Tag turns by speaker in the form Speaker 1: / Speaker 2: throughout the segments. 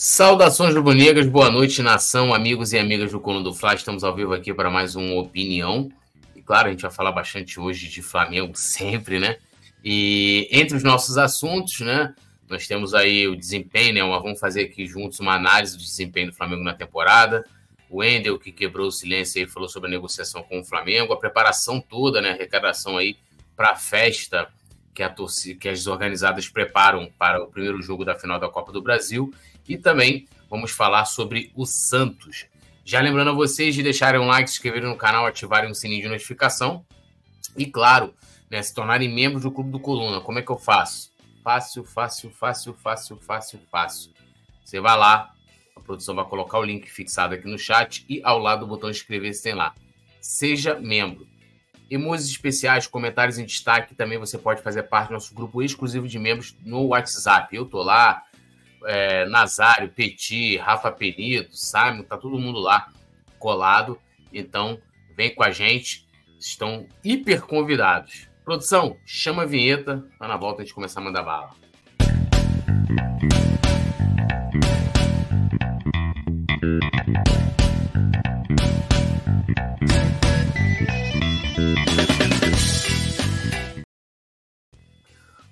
Speaker 1: Saudações rubro-negras, boa noite, nação, amigos e amigas do Colo do Fla. Estamos ao vivo aqui para mais uma opinião. E claro, a gente vai falar bastante hoje de Flamengo, sempre, né? E entre os nossos assuntos, né? Nós temos aí o desempenho, né? Vamos fazer aqui juntos uma análise do desempenho do Flamengo na temporada. O Wendel, que quebrou o silêncio aí, falou sobre a negociação com o Flamengo, a preparação toda, né? A arrecadação aí para a festa que, a torcida, que as organizadas preparam para o primeiro jogo da final da Copa do Brasil e também vamos falar sobre o Santos. Já lembrando a vocês de deixarem um like, se inscreverem no canal, ativarem o sininho de notificação. E claro, né, se tornarem membros do Clube do Coluna. Como é que eu faço? Fácil, fácil, fácil, fácil, fácil, fácil. Você vai lá, a produção vai colocar o link fixado aqui no chat e ao lado do botão inscrever-se tem lá. Seja membro. Emojis especiais, comentários em destaque, também você pode fazer parte do nosso grupo exclusivo de membros no WhatsApp. Eu tô lá, é, Nazário, Petit, Rafa Penido, Simon, tá todo mundo lá colado. Então, vem com a gente. Estão hiper convidados. Produção, chama a vinheta. Tá na volta a gente começar a mandar bala.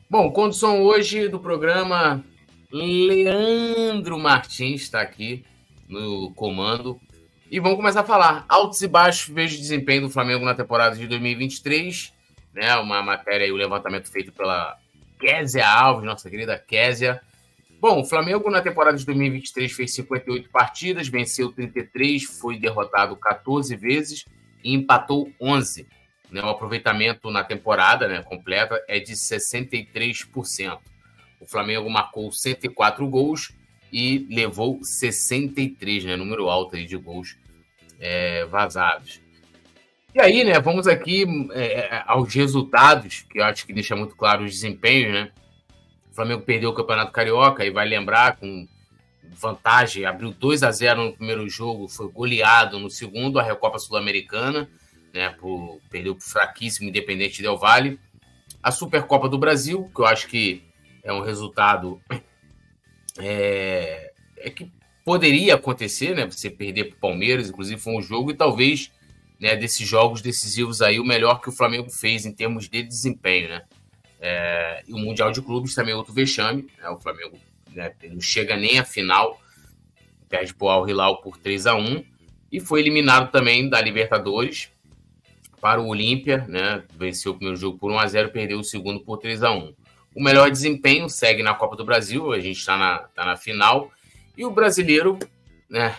Speaker 1: Bom, condição hoje do programa Leandro Martins está aqui no comando. E vamos começar a falar. Altos e baixos, vejo desempenho do Flamengo na temporada de 2023. Né, uma matéria e o um levantamento feito pela Késia Alves, nossa querida Késia. Bom, o Flamengo na temporada de 2023 fez 58 partidas, venceu 33, foi derrotado 14 vezes e empatou 11. Né, o aproveitamento na temporada né, completa é de 63%. O Flamengo marcou 104 gols e levou 63, né? Número alto aí de gols é, vazados. E aí, né? Vamos aqui é, é, aos resultados, que eu acho que deixa muito claro os desempenhos, né? O Flamengo perdeu o Campeonato Carioca e vai lembrar com vantagem, abriu 2 a 0 no primeiro jogo, foi goleado no segundo, a Recopa Sul-Americana, né? Por, perdeu para fraquíssimo Independente Del Vale. A Supercopa do Brasil, que eu acho que é um resultado é, é que poderia acontecer, né? Você perder para o Palmeiras, inclusive foi um jogo, e talvez né, desses jogos decisivos aí, o melhor que o Flamengo fez em termos de desempenho, né? É, e o Mundial de Clubes também é outro vexame, né? O Flamengo né, não chega nem à final, perde para o Al Hilal por 3 a 1 e foi eliminado também da Libertadores para o Olímpia, né? Venceu o primeiro jogo por 1 a 0 perdeu o segundo por 3 a 1 o melhor desempenho segue na Copa do Brasil, a gente está na, tá na final. E o brasileiro, né?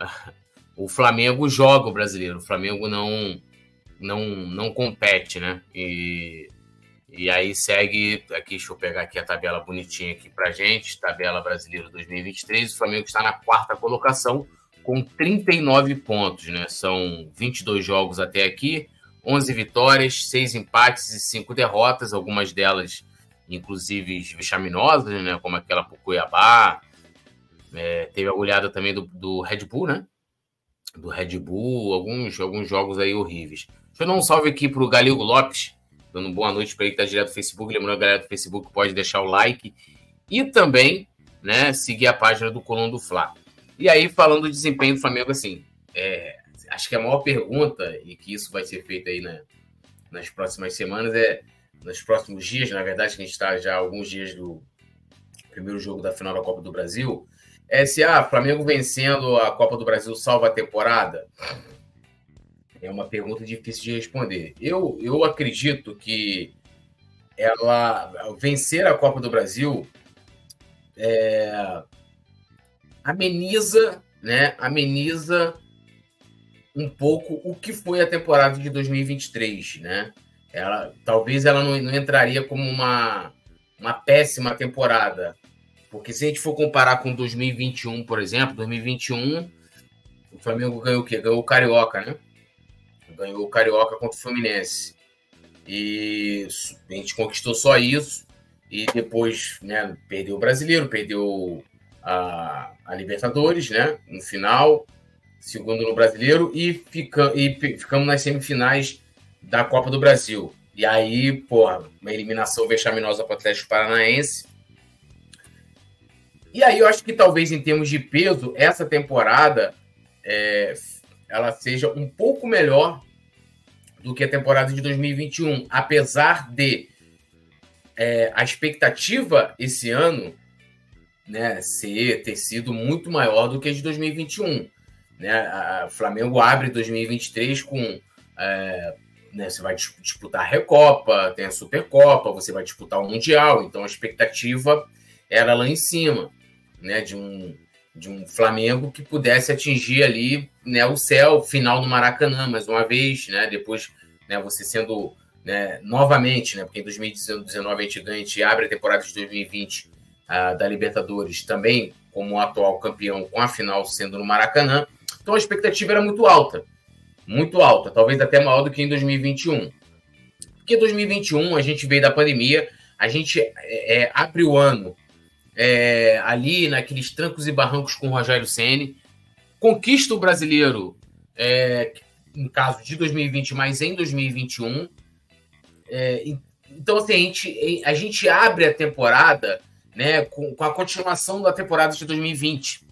Speaker 1: O Flamengo joga o brasileiro, o Flamengo não não, não compete, né? E, e aí segue, aqui, deixa eu pegar aqui a tabela bonitinha aqui pra gente, tabela brasileira 2023, o Flamengo está na quarta colocação com 39 pontos, né? São 22 jogos até aqui, 11 vitórias, 6 empates e 5 derrotas, algumas delas inclusive vexaminosas, né? Como aquela pro Cuiabá. É, teve a olhada também do, do Red Bull, né? Do Red Bull, alguns, alguns jogos aí horríveis. Deixa eu dar um salve aqui pro Galego Lopes, dando boa noite para ele que tá direto do Facebook. Lembrando a galera do Facebook pode deixar o like e também, né, seguir a página do Coluna do Fla. E aí, falando do desempenho do Flamengo, assim, é, acho que a maior pergunta, e que isso vai ser feito aí né, nas próximas semanas, é nos próximos dias, na verdade, que a gente está já alguns dias do primeiro jogo da final da Copa do Brasil, é se ah, Flamengo vencendo a Copa do Brasil salva a temporada? É uma pergunta difícil de responder. Eu, eu acredito que ela vencer a Copa do Brasil é, ameniza, né? Ameniza um pouco o que foi a temporada de 2023, né? Ela talvez ela não, não entraria como uma, uma péssima temporada. Porque se a gente for comparar com 2021, por exemplo, 2021, o Flamengo ganhou o quê? Ganhou o Carioca, né? Ganhou o Carioca contra o Fluminense. E a gente conquistou só isso. E depois, né, perdeu o Brasileiro, perdeu a, a Libertadores, né? No final, segundo no Brasileiro, e, fica, e ficamos nas semifinais da Copa do Brasil. E aí, porra, uma eliminação vexaminosa para o Atlético Paranaense. E aí eu acho que talvez em termos de peso, essa temporada é, ela seja um pouco melhor do que a temporada de 2021, apesar de é, a expectativa esse ano né, ser, ter sido muito maior do que a de 2021. Né? O Flamengo abre 2023 com. É, né, você vai disputar a Recopa, tem a Supercopa, você vai disputar o Mundial, então a expectativa era lá em cima, né, de um, de um Flamengo que pudesse atingir ali né, o céu final no Maracanã mais uma vez, né, depois né, você sendo né, novamente, né, porque em 2019 a gente ganha, a gente abre a temporada de 2020 uh, ah, da Libertadores também como atual campeão com a final sendo no Maracanã, então a expectativa era muito alta, muito alta, talvez até maior do que em 2021. Porque 2021 a gente veio da pandemia, a gente é, é abre o ano é, ali naqueles trancos e barrancos com o Rogério Ceni, conquista o brasileiro, é, no caso de 2020, mas em 2021. É, então, assim, a gente, a gente abre a temporada né, com, com a continuação da temporada de 2020.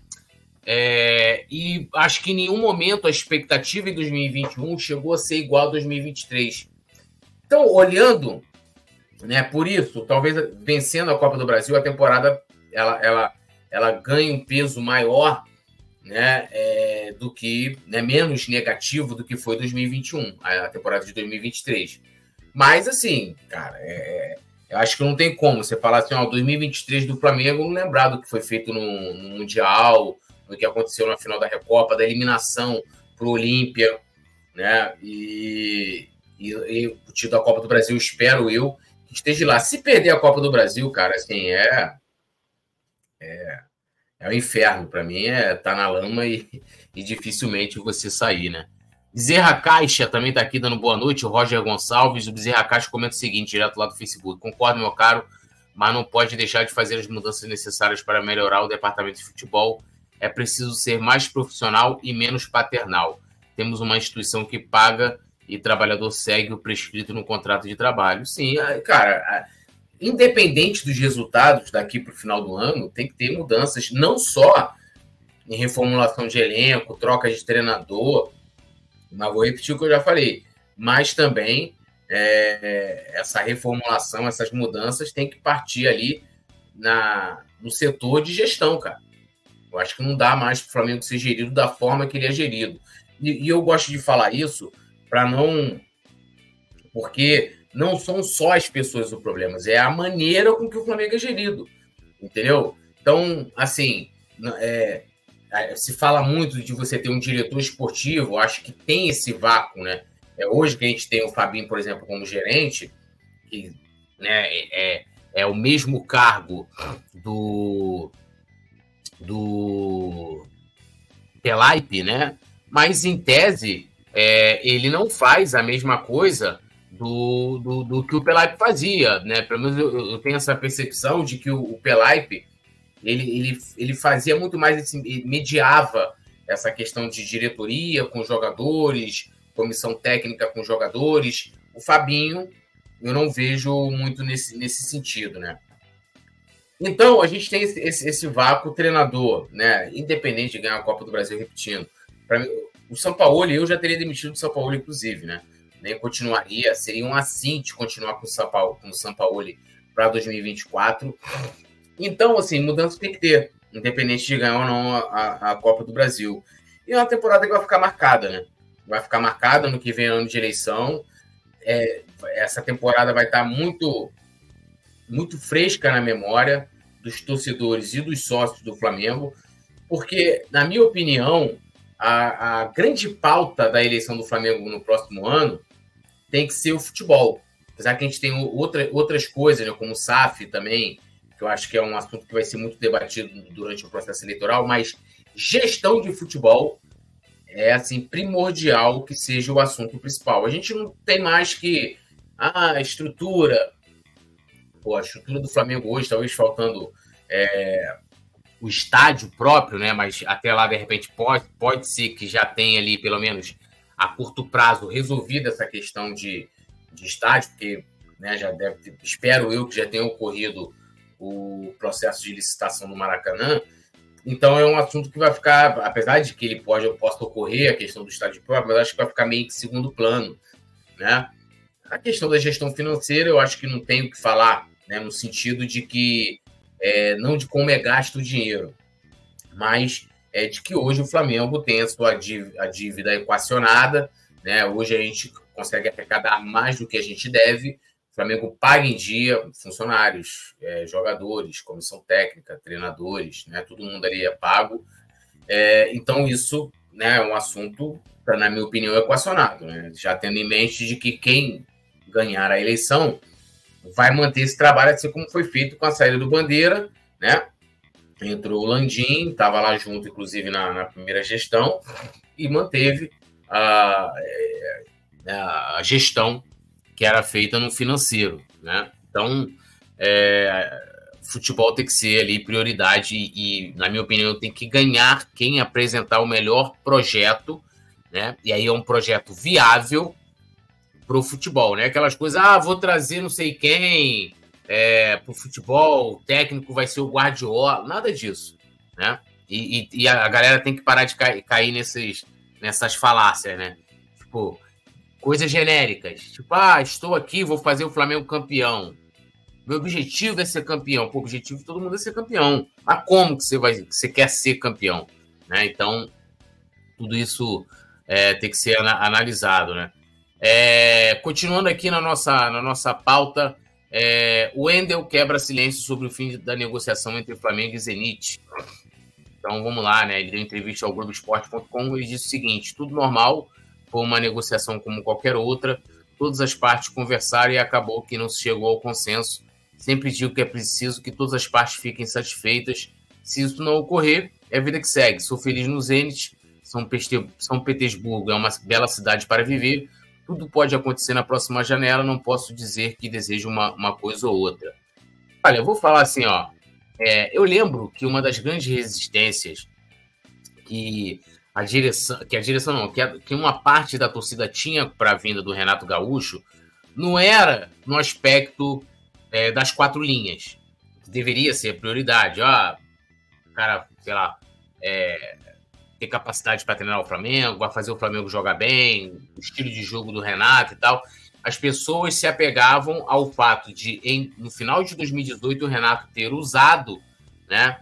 Speaker 1: É, e acho que em nenhum momento a expectativa em 2021 chegou a ser igual a 2023. Então, olhando né, por isso, talvez vencendo a Copa do Brasil, a temporada ela, ela, ela ganha um peso maior né, é, do que, né, menos negativo do que foi 2021, a temporada de 2023. Mas, assim, cara, é, eu acho que não tem como você falar assim, ó, 2023 do Flamengo, não lembrar do que foi feito no, no Mundial, do que aconteceu na final da Recopa, da eliminação para o Olímpia, né, e, e, e o título da Copa do Brasil, espero eu, que esteja lá. Se perder a Copa do Brasil, cara, assim, é é, é o inferno. Para mim é tá na lama e, e dificilmente você sair, né? Bezerra Caixa também está aqui dando boa noite. O Roger Gonçalves. O Bezerra Caixa comenta o seguinte, direto lá do Facebook. Concordo, meu caro, mas não pode deixar de fazer as mudanças necessárias para melhorar o departamento de futebol. É preciso ser mais profissional e menos paternal. Temos uma instituição que paga e trabalhador segue o prescrito no contrato de trabalho. Sim, cara, independente dos resultados daqui para o final do ano, tem que ter mudanças, não só em reformulação de elenco, troca de treinador, mas vou repetir o que eu já falei, mas também é, essa reformulação, essas mudanças tem que partir ali na, no setor de gestão, cara. Eu acho que não dá mais para o Flamengo ser gerido da forma que ele é gerido. E, e eu gosto de falar isso para não. Porque não são só as pessoas o problema, é a maneira com que o Flamengo é gerido, entendeu? Então, assim, é, é, se fala muito de você ter um diretor esportivo, acho que tem esse vácuo, né? É hoje que a gente tem o Fabinho, por exemplo, como gerente, que né, é, é o mesmo cargo do do Pelaipe, né? Mas em tese é, ele não faz a mesma coisa do, do, do, que o Pelaipe fazia, né? Pelo menos eu, eu tenho essa percepção de que o, o Pelaipe ele, ele, ele fazia muito mais, esse, mediava essa questão de diretoria com jogadores, comissão técnica com jogadores. O Fabinho, eu não vejo muito nesse, nesse sentido, né? Então, a gente tem esse, esse, esse vácuo treinador, né? Independente de ganhar a Copa do Brasil, repetindo. Mim, o São Paulo, eu já teria demitido o São Paulo, inclusive, né? nem continuaria, seria um assim de continuar com o São Paulo, com o São Paulo para 2024. Então, assim, mudança tem que ter, independente de ganhar ou não a, a Copa do Brasil. E é uma temporada que vai ficar marcada, né? Vai ficar marcada no que vem ano de eleição. É, essa temporada vai estar muito, muito fresca na memória dos torcedores e dos sócios do Flamengo, porque, na minha opinião, a, a grande pauta da eleição do Flamengo no próximo ano tem que ser o futebol. Apesar que a gente tem outra, outras coisas, né, como o SAF também, que eu acho que é um assunto que vai ser muito debatido durante o processo eleitoral, mas gestão de futebol é assim primordial que seja o assunto principal. A gente não tem mais que ah, a estrutura, pô, a estrutura do Flamengo hoje, talvez faltando é, o estádio próprio, né? Mas até lá, de repente, pode, pode ser que já tenha ali, pelo menos, a curto prazo resolvida essa questão de, de estádio, porque né, já deve espero eu que já tenha ocorrido o processo de licitação do Maracanã. Então é um assunto que vai ficar, apesar de que ele pode, possa ocorrer, a questão do estádio próprio, mas acho que vai ficar meio que segundo plano, né? A questão da gestão financeira, eu acho que não tenho que falar, né? No sentido de que, é, não de como é gasto o dinheiro, mas é de que hoje o Flamengo tem a sua dívida, a dívida equacionada, né? Hoje a gente consegue arrecadar mais do que a gente deve, Flamengo paga em dia funcionários, é, jogadores, comissão técnica, treinadores, né? Todo mundo ali é pago. É, então, isso né, é um assunto, na minha opinião, equacionado. Né? Já tendo em mente de que quem ganhar a eleição vai manter esse trabalho assim como foi feito com a saída do Bandeira, né? Entrou o Landim, estava lá junto, inclusive, na, na, primeira gestão, e manteve a, é, a gestão que era feita no financeiro, né? Então, é, futebol tem que ser ali prioridade e, na minha opinião, tem que ganhar quem apresentar o melhor projeto, né? E aí é um projeto viável para o futebol, né? Aquelas coisas, ah, vou trazer não sei quem é, para o futebol, o técnico vai ser o Guardiola, nada disso, né? E, e, e a galera tem que parar de cair, cair nesses, nessas falácias, né? Tipo, coisas genéricas. Tipo, ah, estou aqui, vou fazer o Flamengo campeão. Meu objetivo é ser campeão. Pô, o objetivo de todo mundo é ser campeão. Mas como que você, vai, que você quer ser campeão? Né? Então, tudo isso é, tem que ser analisado. Né? É, continuando aqui na nossa, na nossa pauta, é, o Wendel quebra silêncio sobre o fim da negociação entre Flamengo e Zenit. Então vamos lá, né? Ele deu entrevista ao Globoesporte.com e disse o seguinte: tudo normal, foi uma negociação como qualquer outra, todas as partes conversaram e acabou que não se chegou ao consenso. Sempre digo que é preciso que todas as partes fiquem satisfeitas. Se isso não ocorrer, é a vida que segue. Sou feliz no Zenit, São, São Petersburgo é uma bela cidade para viver. Tudo pode acontecer na próxima janela, não posso dizer que desejo uma, uma coisa ou outra. Olha, eu vou falar assim, ó. É, eu lembro que uma das grandes resistências que a direção, que a direção não, que, a, que uma parte da torcida tinha para a vinda do Renato Gaúcho, não era no aspecto é, das quatro linhas, que deveria ser prioridade. O cara, sei lá, é, ter capacidade para treinar o Flamengo, vai fazer o Flamengo jogar bem, o estilo de jogo do Renato e tal. As pessoas se apegavam ao fato de, em, no final de 2018, o Renato ter usado, né,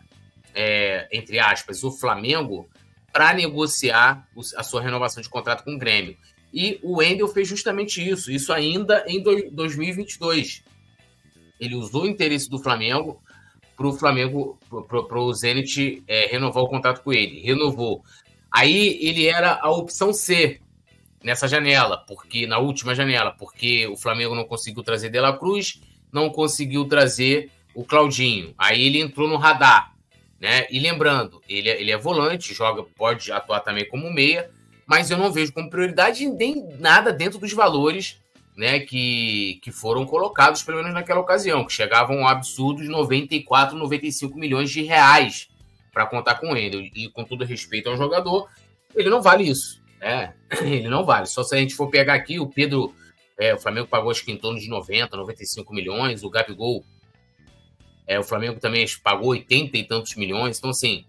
Speaker 1: é, entre aspas, o Flamengo para negociar a sua renovação de contrato com o Grêmio. E o Wendel fez justamente isso, isso ainda em 2022. Ele usou o interesse do Flamengo para o Flamengo, para o Zenit é, renovar o contrato com ele. Renovou. Aí ele era a opção C nessa janela, porque na última janela, porque o Flamengo não conseguiu trazer De La Cruz, não conseguiu trazer o Claudinho. Aí ele entrou no radar. Né? E lembrando, ele é, ele é volante, joga, pode atuar também como meia, mas eu não vejo como prioridade nem nada dentro dos valores né, que, que foram colocados, pelo menos naquela ocasião, que chegavam um absurdo de 94, 95 milhões de reais para contar com ele. E com todo respeito ao jogador, ele não vale isso. Né? Ele não vale. Só se a gente for pegar aqui, o Pedro, é, o Flamengo pagou acho que em torno de 90, 95 milhões, o Gabigol é, o Flamengo também pagou 80 e tantos milhões. Então, assim,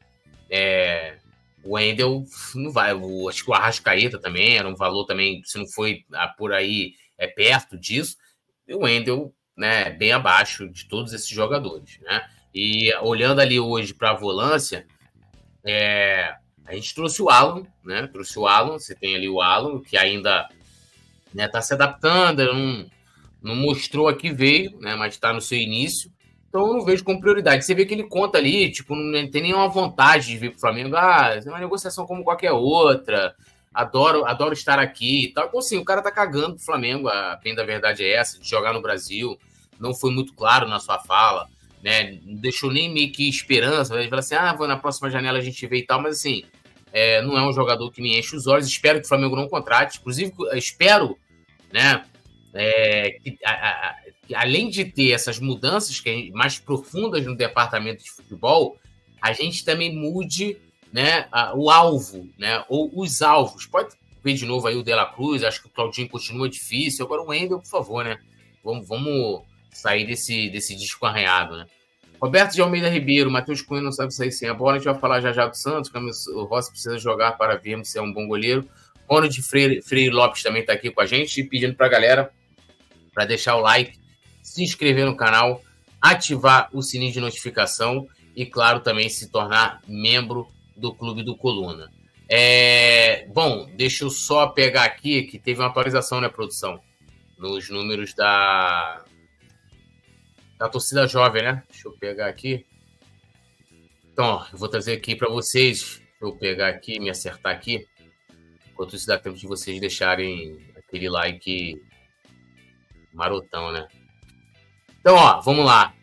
Speaker 1: é, o Wendel não vai. O, acho que o Arrascaeta também era um valor também, se não foi ah, por aí, é perto disso. E o Wendel, né, bem abaixo de todos esses jogadores, né? E olhando ali hoje para a volância, é, a gente trouxe o Alan, né? Trouxe o Alan, você tem ali o Alan, que ainda né, tá se adaptando, não, não mostrou a que veio, né? Mas está no seu início. Então eu não vejo como prioridade. Você vê que ele conta ali, tipo, não tem nenhuma vontade de vir pro Flamengo. Ah, é uma negociação como qualquer outra. Adoro, adoro estar aqui e tal. Então, assim, o cara tá cagando pro Flamengo. A bem da verdade é essa, de jogar no Brasil. Não foi muito claro na sua fala, né? Não deixou nem meio que esperança. Ele fala assim: ah, vou na próxima janela a gente vê e tal, mas assim. É, não é um jogador que me enche os olhos. Espero que o Flamengo não contrate. Inclusive, espero né, é, que, a, a, além de ter essas mudanças que mais profundas no departamento de futebol, a gente também mude né, o alvo, né, ou os alvos. Pode ver de novo aí o De La Cruz, acho que o Claudinho continua difícil. Agora o Wendel, por favor, né? Vamos, vamos sair desse, desse disco arranhado, né? Roberto de Almeida Ribeiro, Matheus Cunha não sabe sair sem a bola. A gente vai falar já já do Santos. O Rossi precisa jogar para vermos se é um bom goleiro. Ronald Freire, Freire Lopes também está aqui com a gente, pedindo para a galera para deixar o like, se inscrever no canal, ativar o sininho de notificação e, claro, também se tornar membro do Clube do Coluna. É, bom, deixa eu só pegar aqui que teve uma atualização, né, produção? Nos números da, da torcida jovem, né? Deixa eu pegar aqui. Então, ó, eu vou trazer aqui para vocês. Deixa eu pegar aqui, me acertar aqui. Enquanto isso dá tempo de vocês deixarem aquele like marotão, né? Então, ó, vamos lá.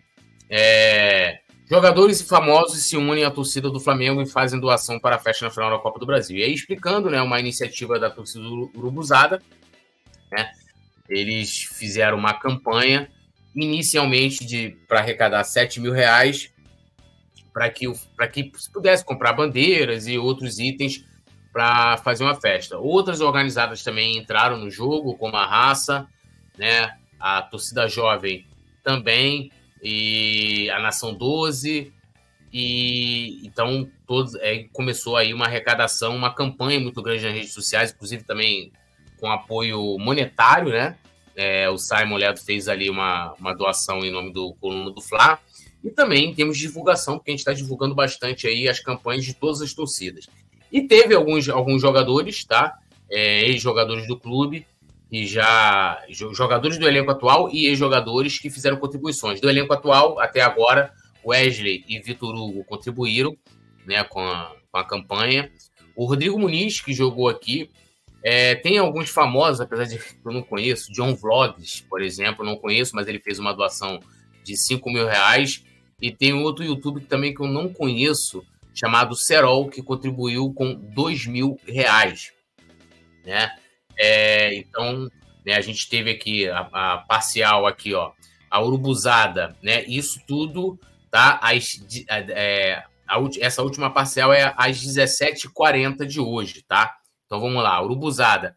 Speaker 1: É... Jogadores e famosos se unem à torcida do Flamengo e fazem doação para a festa na final da Copa do Brasil. E aí, explicando, né, uma iniciativa da torcida Urubuzada, né? Eles fizeram uma campanha inicialmente de para arrecadar 7 mil reais para que, para que pudesse comprar bandeiras e outros itens para fazer uma festa. Outras organizadas também entraram no jogo, como a Raça, né, a Torcida Jovem também, e a Nação 12. E então todos, é, começou aí uma arrecadação, uma campanha muito grande nas redes sociais, inclusive também com apoio monetário, né? É, o Simon Leto fez ali uma, uma doação em nome do Coluna do Fla. E também temos divulgação, porque a gente está divulgando bastante aí as campanhas de todas as torcidas. E teve alguns, alguns jogadores, tá? É, ex-jogadores do clube, e já. Jogadores do elenco atual e ex-jogadores que fizeram contribuições. Do elenco atual, até agora, Wesley e Vitor Hugo contribuíram né, com, a, com a campanha. O Rodrigo Muniz, que jogou aqui, é, tem alguns famosos, apesar de que eu não conheço, John Vlogs, por exemplo, não conheço, mas ele fez uma doação de 5 mil reais. E tem outro YouTube também que eu não conheço, chamado Serol, que contribuiu com 2 mil reais. Né? É, então, né, a gente teve aqui a, a, parcial aqui, ó, a urubuzada, né? Isso tudo tá às, é, a, essa última parcial é às 17h40 de hoje, tá? Então vamos lá, Urubuzada,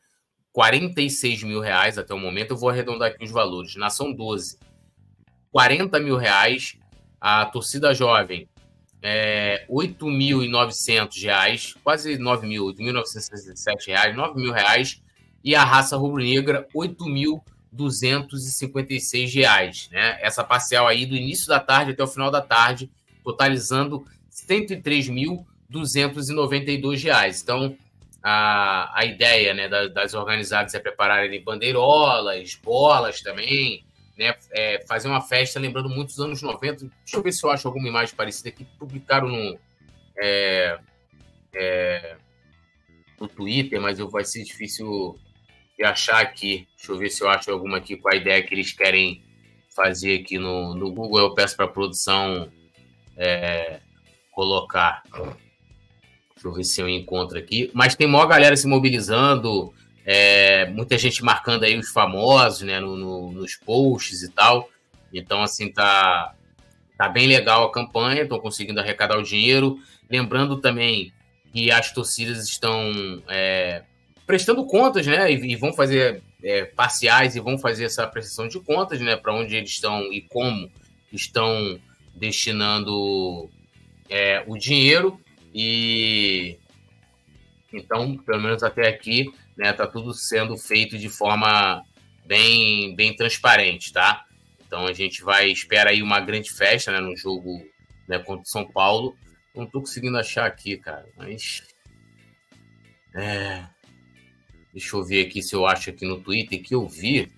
Speaker 1: 46 mil reais até o momento. Eu vou arredondar aqui os valores. Nação 12, 40 mil reais. A torcida jovem, é, 8.900 reais, quase 9 mil, 8.967 reais, 9 mil reais. E a raça rubro-negra, 8.256 reais. Né? Essa parcial aí do início da tarde até o final da tarde, totalizando 103.292 reais. Então, a, a ideia né, das, das organizadas é prepararem bandeirolas, bolas também, né, é, fazer uma festa lembrando muitos anos 90. Deixa eu ver se eu acho alguma imagem parecida que publicaram no, é, é, no Twitter, mas eu, vai ser difícil de achar aqui. Deixa eu ver se eu acho alguma aqui com a ideia que eles querem fazer aqui no, no Google. Eu peço para a produção é, colocar. Deixa eu ver se eu encontro aqui. Mas tem maior galera se mobilizando, é, muita gente marcando aí os famosos, né, no, no, nos posts e tal. Então, assim, tá, tá bem legal a campanha, estão conseguindo arrecadar o dinheiro. Lembrando também que as torcidas estão é, prestando contas, né, e, e vão fazer é, parciais e vão fazer essa prestação de contas, né, para onde eles estão e como estão destinando é, o dinheiro. E então, pelo menos até aqui, né, tá tudo sendo feito de forma bem, bem transparente, tá? Então a gente vai espera aí uma grande festa, né, no jogo né, contra o São Paulo. Não tô conseguindo achar aqui, cara, mas é... deixa eu ver aqui se eu acho aqui no Twitter que eu vi,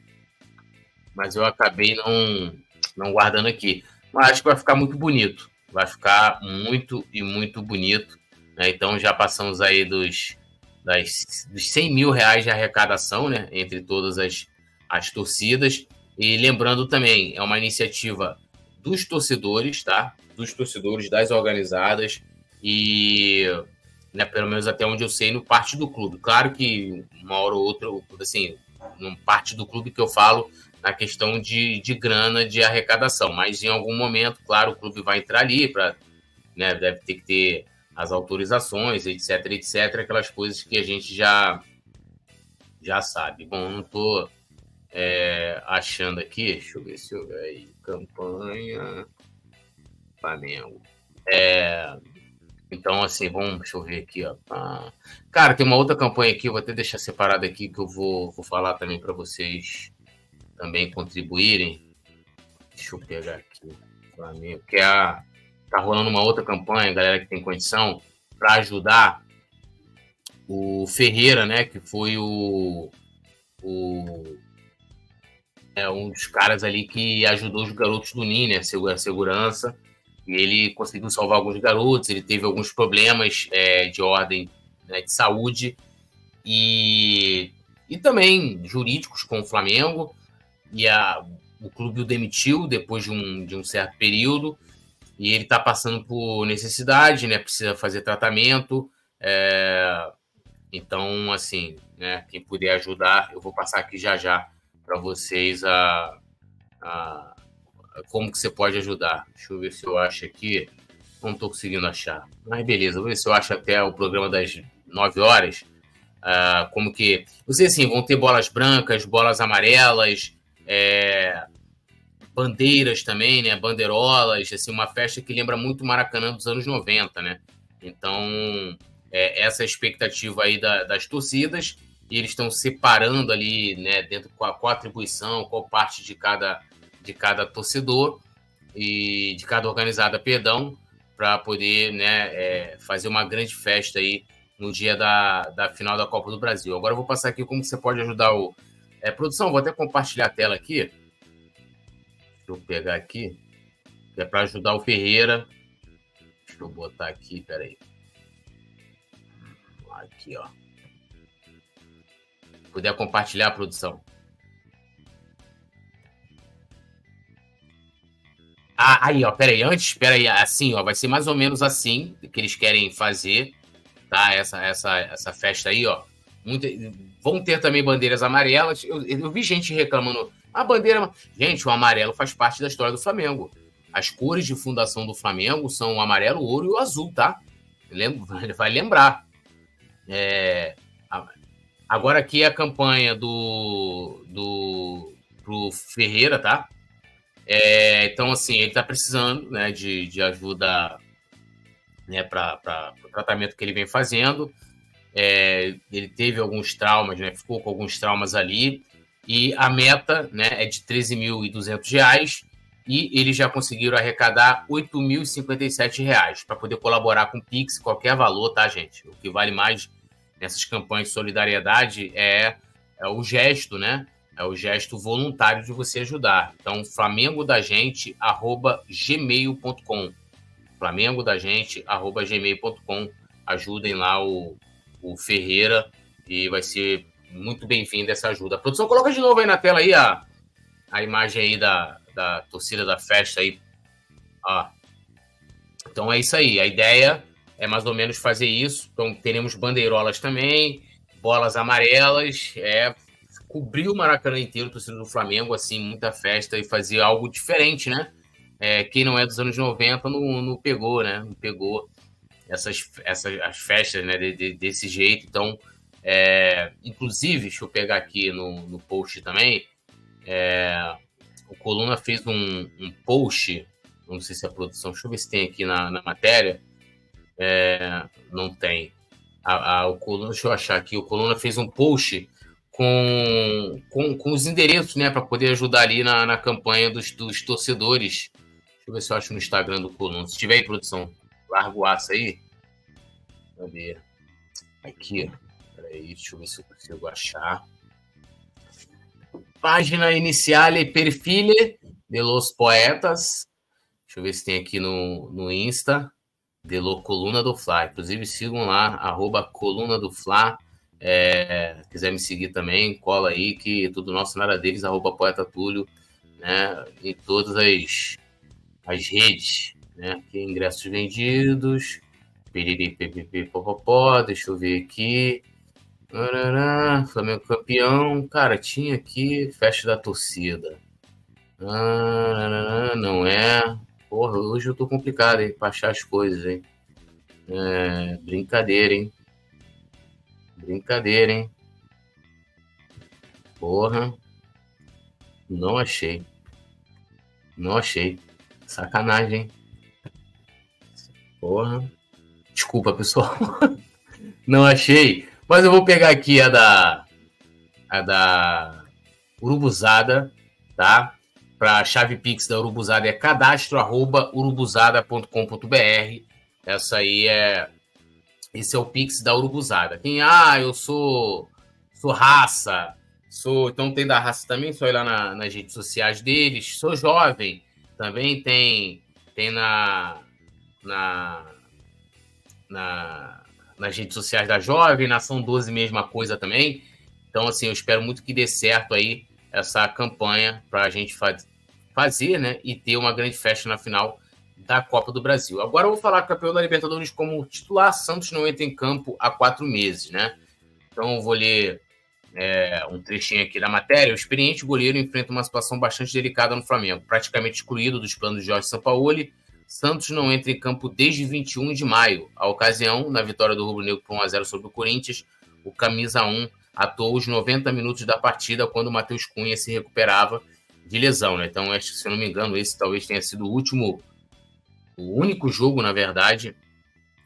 Speaker 1: mas eu acabei não não guardando aqui. Mas acho que vai ficar muito bonito vai ficar muito e muito bonito. Né? Então já passamos aí dos, das, dos 100 mil reais de arrecadação né? entre todas as, as torcidas. E lembrando também, é uma iniciativa dos torcedores, tá? Dos torcedores, das organizadas e, né, pelo menos até onde eu sei, no parte do clube. Claro que uma hora ou outra, assim, no parte do clube que eu falo, na questão de, de grana de arrecadação. Mas em algum momento, claro, o clube vai entrar ali para. Né, deve ter que ter as autorizações, etc, etc, aquelas coisas que a gente já já sabe. Bom, não estou é, achando aqui, deixa eu ver se eu aí, campanha. Flamengo. É, então, assim, vamos, deixa eu ver aqui, ó. Ah, cara, tem uma outra campanha aqui, vou até deixar separado aqui que eu vou, vou falar também para vocês também contribuírem. Deixa eu pegar aqui, Flamengo, que é a, tá rolando uma outra campanha, galera que tem condição, para ajudar o Ferreira, né, que foi o, o é um dos caras ali que ajudou os garotos do NIN, né, segurança, e ele conseguiu salvar alguns garotos, ele teve alguns problemas é, de ordem né, de saúde e, e também jurídicos com o Flamengo, e a, o clube o demitiu depois de um, de um certo período, e ele está passando por necessidade, né? Precisa fazer tratamento. É, então, assim, né? Quem puder ajudar, eu vou passar aqui já já para vocês a, a, como que você pode ajudar. Deixa eu ver se eu acho aqui. Não estou conseguindo achar. Mas beleza, vou ver se eu acho até o programa das 9 horas. Uh, como que. Vocês assim, vão ter bolas brancas, bolas amarelas, é, bandeiras também, né? Bandeirolas, assim, uma festa que lembra muito Maracanã dos anos 90, né? Então, é, essa é a expectativa aí da, das torcidas, e eles estão separando ali, né, dentro com a atribuição, qual parte de cada, de cada torcedor e de cada organizada, perdão, para poder né, é, fazer uma grande festa aí no dia da, da final da Copa do Brasil. Agora eu vou passar aqui como você pode ajudar o. É, produção, vou até compartilhar a tela aqui Deixa eu pegar aqui. Que é para ajudar o Ferreira. Deixa eu botar aqui, peraí. Aqui, ó. Puder compartilhar a produção. Ah, aí, ó, peraí, antes, peraí, assim, ó, vai ser mais ou menos assim que eles querem fazer, tá? Essa, essa, essa festa aí, ó. Vão ter também bandeiras amarelas. Eu, eu vi gente reclamando a bandeira. Gente, o amarelo faz parte da história do Flamengo. As cores de fundação do Flamengo são o amarelo, o ouro e o azul, tá? Vai lembrar. É... Agora aqui é a campanha do, do pro Ferreira, tá? É, então, assim, ele tá precisando né, de, de ajuda né, para o tratamento que ele vem fazendo. É, ele teve alguns traumas, né, ficou com alguns traumas ali. E a meta né, é de R$ 13.200 e eles já conseguiram arrecadar R$ 8.057 para poder colaborar com o Pix, qualquer valor, tá, gente? O que vale mais nessas campanhas de solidariedade é, é o gesto, né? É o gesto voluntário de você ajudar. Então, flamengo da gente, arroba gmail.com. Flamengo da gente, arroba gmail.com. Ajudem lá o, o Ferreira e vai ser muito bem-vinda essa ajuda. A produção, coloca de novo aí na tela aí a, a imagem aí da, da torcida da festa aí. Então é isso aí. A ideia é mais ou menos fazer isso. Então teremos bandeirolas também, bolas amarelas, é cobrir o Maracanã inteiro, torcida do Flamengo, assim, muita festa e fazer algo diferente, né? É, quem não é dos anos 90 não, não pegou, né? Não pegou essas, essas as festas né, de, de, desse jeito. Então, é, inclusive, deixa eu pegar aqui no, no post também. É, o Coluna fez um, um, post, não sei se é a produção, deixa eu ver se tem aqui na, na matéria. É, não tem. A, a, o Coluna, deixa eu achar aqui. O Coluna fez um post com, com, com os endereços, né, para poder ajudar ali na, na campanha dos, dos torcedores. Deixa eu ver se eu acho no Instagram do Coluna. Se tiver aí, produção, larga o aço aí. Cadê? Aqui. Peraí, deixa eu ver se eu consigo achar. Página inicial e perfile de los poetas. Deixa eu ver se tem aqui no, no Insta. De lo Coluna do Fla. Inclusive, sigam lá, arroba Coluna do Fla. É, quiser me seguir também, cola aí, que tudo nosso nada deles, arroba Poeta Túlio, né? Em todas as, as redes, né? Aqui, ingressos vendidos, piriri, ppp, popopó, deixa eu ver aqui. Arará, Flamengo campeão. Cara, tinha aqui festa da torcida. Arará, não é. Porra, hoje eu tô complicado, hein? Pra achar as coisas, hein? É, brincadeira, hein? Brincadeira, hein? Porra. Não achei. Não achei. Sacanagem, hein? Porra. Desculpa, pessoal. Não achei. Mas eu vou pegar aqui a da. A da Urubuzada, tá? Para a chave Pix da Urubuzada é cadastro@urubuzada.com.br. Essa aí é esse é o Pix da Urubuzada. Quem ah, eu sou sou raça, sou, então tem da raça também, só ir lá na, nas redes sociais deles. Sou jovem, também tem tem na na, na nas redes sociais da Jovem, Nação 12 mesma coisa também. Então assim, eu espero muito que dê certo aí essa campanha para a gente faz, fazer, né, e ter uma grande festa na final da Copa do Brasil. Agora eu vou falar campeão da Libertadores como titular. Santos não entra em campo há quatro meses, né? Então eu vou ler é, um trechinho aqui da matéria. O experiente goleiro enfrenta uma situação bastante delicada no Flamengo, praticamente excluído dos planos de Jorge Sampaoli. Santos não entra em campo desde 21 de maio. A ocasião, na vitória do Rubro Negro por 1x0 sobre o Corinthians, o camisa 1 atuou os 90 minutos da partida quando o Matheus Cunha se recuperava de lesão, né? Então, se eu não me engano, esse talvez tenha sido o último o único jogo, na verdade,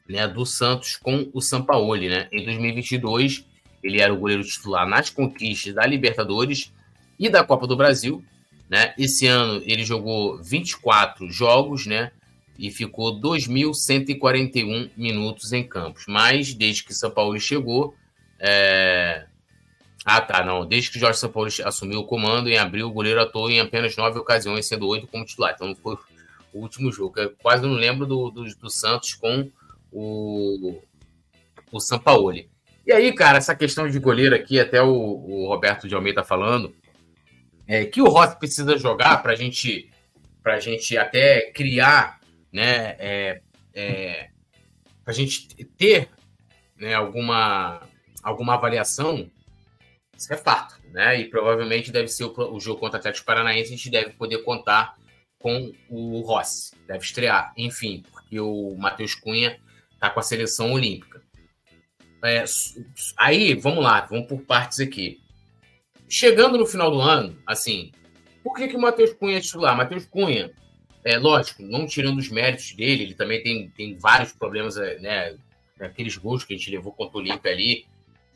Speaker 1: né, do Santos com o Sampaoli, né? Em 2022, ele era o goleiro titular nas conquistas da Libertadores e da Copa do Brasil, né? Esse ano ele jogou 24 jogos, né? E ficou 2.141 minutos em campos. Mas desde que São Paulo chegou, é... ah tá, não, desde que Jorge São Paulo assumiu o comando em abril, o goleiro atuou em apenas nove ocasiões, sendo oito como titular. Então não foi o último jogo. Eu quase não lembro do, do, do Santos com o, o Sampaoli. E aí, cara, essa questão de goleiro aqui, até o, o Roberto de Almeida tá falando, é que o Rossi precisa jogar para gente, a gente até criar, né, é, é, para a gente ter né, alguma, alguma avaliação, isso é fato, né? E provavelmente deve ser o, o jogo contra o Atlético Paranaense, a gente deve poder contar com o Rossi. Deve estrear, enfim, porque o Matheus Cunha está com a seleção olímpica. É, aí, vamos lá, vamos por partes aqui. Chegando no final do ano, assim, por que, que o Matheus Cunha é titular? Matheus Cunha, é lógico, não tirando os méritos dele, ele também tem, tem vários problemas, é, né? Aqueles gols que a gente levou contra o Olímpia ali,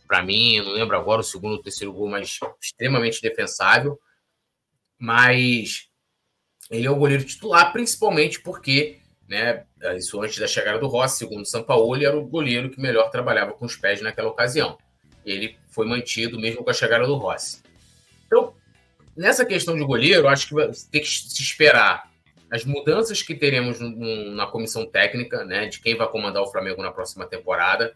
Speaker 1: para mim, não lembro agora o segundo ou terceiro gol, mas extremamente defensável. Mas ele é o goleiro titular, principalmente porque, né, isso antes da chegada do Rossi, segundo o Sampaoli, era o goleiro que melhor trabalhava com os pés naquela ocasião. Ele foi mantido mesmo com a chegada do Rossi. Então, nessa questão de goleiro, acho que tem que se esperar as mudanças que teremos na comissão técnica, né, de quem vai comandar o Flamengo na próxima temporada,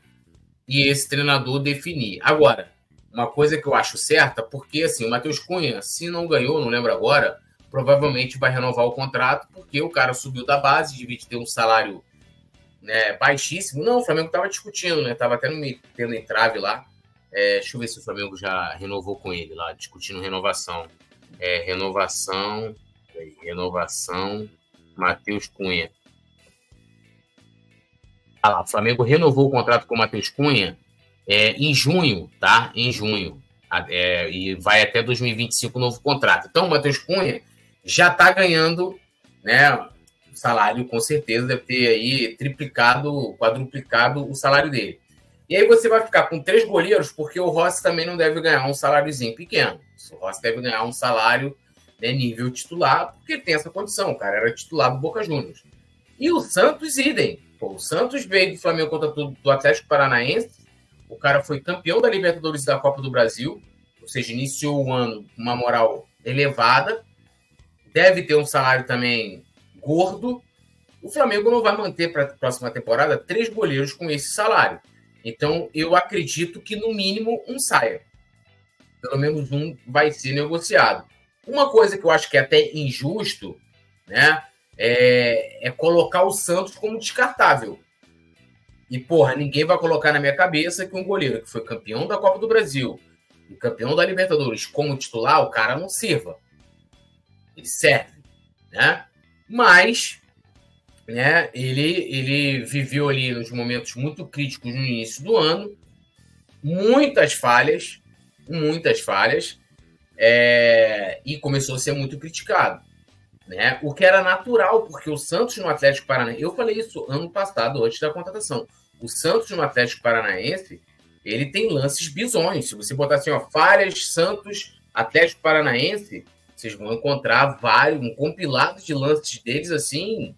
Speaker 1: e esse treinador definir. Agora, uma coisa que eu acho certa, porque assim, o Matheus Cunha, se não ganhou, não lembro agora, provavelmente vai renovar o contrato, porque o cara subiu da base, devia ter um salário né, baixíssimo. Não, o Flamengo estava discutindo, né? Tava até no, tendo entrave lá. É, deixa eu ver se o Flamengo já renovou com ele lá, discutindo renovação. É, renovação. Renovação. Matheus Cunha. Ah lá, o Flamengo renovou o contrato com o Matheus Cunha é, em junho, tá? Em junho. É, e vai até 2025 o novo contrato. Então, o Matheus Cunha já está ganhando, né? Salário, com certeza, deve ter aí triplicado, quadruplicado o salário dele. E aí você vai ficar com três goleiros, porque o Rossi também não deve ganhar um saláriozinho pequeno. O Rossi deve ganhar um salário né, nível titular, porque tem essa condição. O cara era titular do Boca Juniors. E o Santos, idem. Pô, o Santos veio do Flamengo contra tudo do Atlético Paranaense. O cara foi campeão da Libertadores da Copa do Brasil. Ou seja, iniciou o ano com uma moral elevada deve ter um salário também gordo. O Flamengo não vai manter para a próxima temporada três goleiros com esse salário. Então, eu acredito que no mínimo um saia. Pelo menos um vai ser negociado. Uma coisa que eu acho que é até injusto, né? É, é colocar o Santos como descartável. E, porra, ninguém vai colocar na minha cabeça que um goleiro que foi campeão da Copa do Brasil e campeão da Libertadores como titular, o cara não sirva ele serve, né? Mas, né, ele, ele viveu ali nos momentos muito críticos no início do ano, muitas falhas, muitas falhas, é, e começou a ser muito criticado. Né? O que era natural, porque o Santos no Atlético Paranaense, eu falei isso ano passado, antes da contratação. O Santos no Atlético Paranaense, ele tem lances bizonhos. Se você botar assim, ó, falhas, Santos, Atlético Paranaense, vocês vão encontrar vários, um compilado de lances deles assim,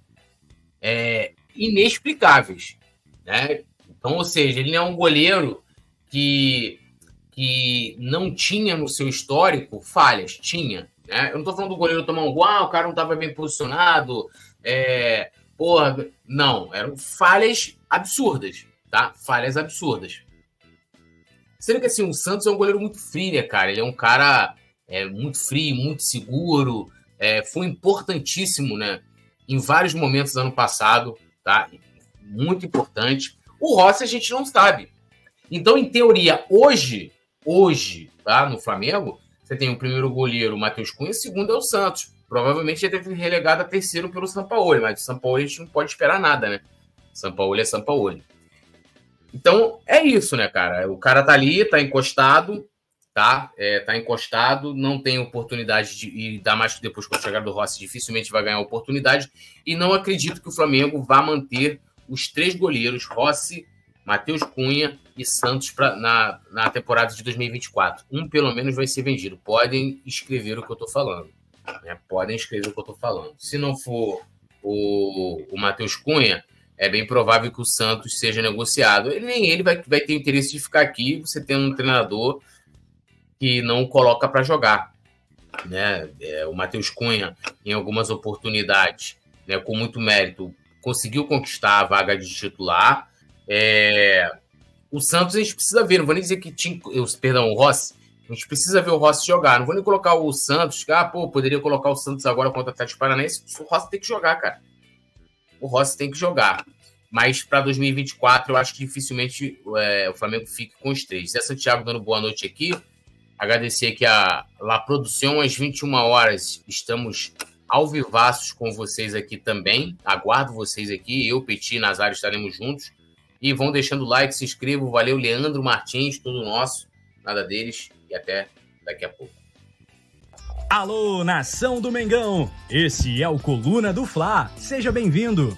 Speaker 1: é, inexplicáveis. Né? Então, ou seja, ele é um goleiro que, que não tinha no seu histórico falhas, tinha. Né? Eu não estou falando do goleiro tomar um gol, ah, o cara não estava bem posicionado, é, porra, não, eram falhas absurdas, tá? Falhas absurdas. Sendo que assim, o Santos é um goleiro muito frio, cara? Ele é um cara é, muito frio, muito seguro, é, foi importantíssimo, né? Em vários momentos do ano passado, tá? Muito importante. O Rossi a gente não sabe. Então, em teoria, hoje, hoje, tá? No Flamengo, você tem o primeiro goleiro, o Matheus Cunha, o segundo é o Santos. Provavelmente ele teve relegado a terceiro pelo Sampaoli, mas o Sampaoli a gente não pode esperar nada, né? Sampaoli é Sampaoli. Então, é isso, né, cara? O cara tá ali, tá encostado, tá? É, tá encostado, não tem oportunidade de. E dá mais que depois com a chegada do Rossi, dificilmente vai ganhar oportunidade. E não acredito que o Flamengo vá manter os três goleiros, Rossi, Matheus Cunha e Santos pra, na, na temporada de 2024. Um pelo menos vai ser vendido. Podem escrever o que eu tô falando. Né? Podem escrever o que eu tô falando. Se não for o, o Matheus Cunha, é bem provável que o Santos seja negociado. Ele, nem ele vai, vai ter interesse de ficar aqui, você tem um treinador que não coloca para jogar. Né? É, o Matheus Cunha, em algumas oportunidades, né, com muito mérito, conseguiu conquistar a vaga de titular. É, o Santos a gente precisa ver, não vou nem dizer que tinha. Perdão, o Rossi. A gente precisa ver o Rossi jogar. Não vou nem colocar o Santos, que, ah, pô, poderia colocar o Santos agora contra o Atlético Paranaense. O Rossi tem que jogar, cara o Rossi tem que jogar. Mas para 2024, eu acho que dificilmente é, o Flamengo fique com os três. Zé Santiago dando boa noite aqui. Agradecer aqui a La Produção, às 21 horas. Estamos ao vivaços com vocês aqui também. Aguardo vocês aqui. Eu, Petit e Nazário estaremos juntos. E vão deixando like, se inscrevam. Valeu, Leandro Martins, tudo nosso. Nada deles. E até daqui a pouco.
Speaker 2: Alô, nação do Mengão! Esse é o Coluna do Fla. Seja bem-vindo.